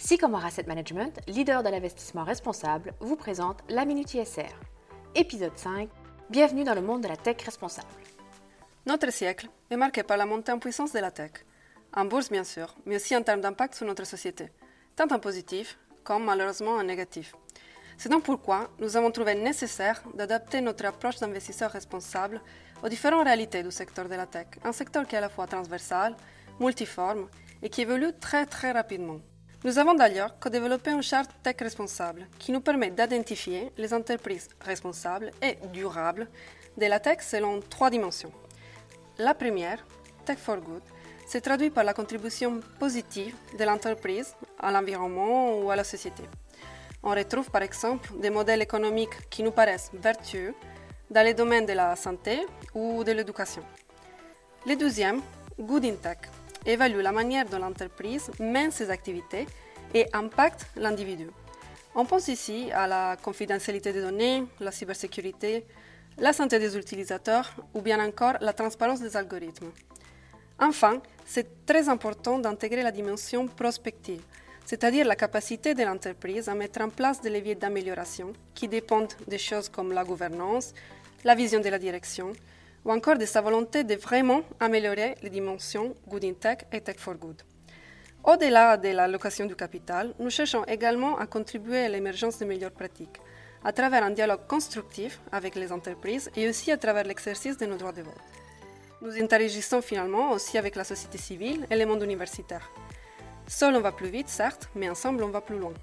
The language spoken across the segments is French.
Sycomore Asset Management, leader de l'investissement responsable, vous présente la Minute ISR. Épisode 5. Bienvenue dans le monde de la tech responsable. Notre siècle est marqué par la montée en puissance de la tech, en bourse bien sûr, mais aussi en termes d'impact sur notre société, tant en positif comme malheureusement en négatif. C'est donc pourquoi nous avons trouvé nécessaire d'adapter notre approche d'investisseur responsable aux différentes réalités du secteur de la tech, un secteur qui est à la fois transversal, multiforme et qui évolue très très rapidement. Nous avons d'ailleurs co-développé une charte tech responsable qui nous permet d'identifier les entreprises responsables et durables de la tech selon trois dimensions. La première, Tech for Good, se traduit par la contribution positive de l'entreprise à l'environnement ou à la société. On retrouve par exemple des modèles économiques qui nous paraissent vertueux dans les domaines de la santé ou de l'éducation. Le deuxième, Good in Tech, évalue la manière dont l'entreprise mène ses activités et impacte l'individu. On pense ici à la confidentialité des données, la cybersécurité, la santé des utilisateurs ou bien encore la transparence des algorithmes. Enfin, c'est très important d'intégrer la dimension prospective, c'est-à-dire la capacité de l'entreprise à mettre en place des leviers d'amélioration qui dépendent des choses comme la gouvernance, la vision de la direction, ou encore de sa volonté de vraiment améliorer les dimensions Good in Tech et Tech for Good. Au-delà de l'allocation du capital, nous cherchons également à contribuer à l'émergence de meilleures pratiques, à travers un dialogue constructif avec les entreprises et aussi à travers l'exercice de nos droits de vote. Nous interagissons finalement aussi avec la société civile et le monde universitaire. Seul on va plus vite, certes, mais ensemble on va plus loin.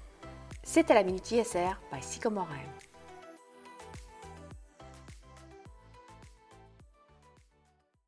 C'était la Minute ISR by Sycomore.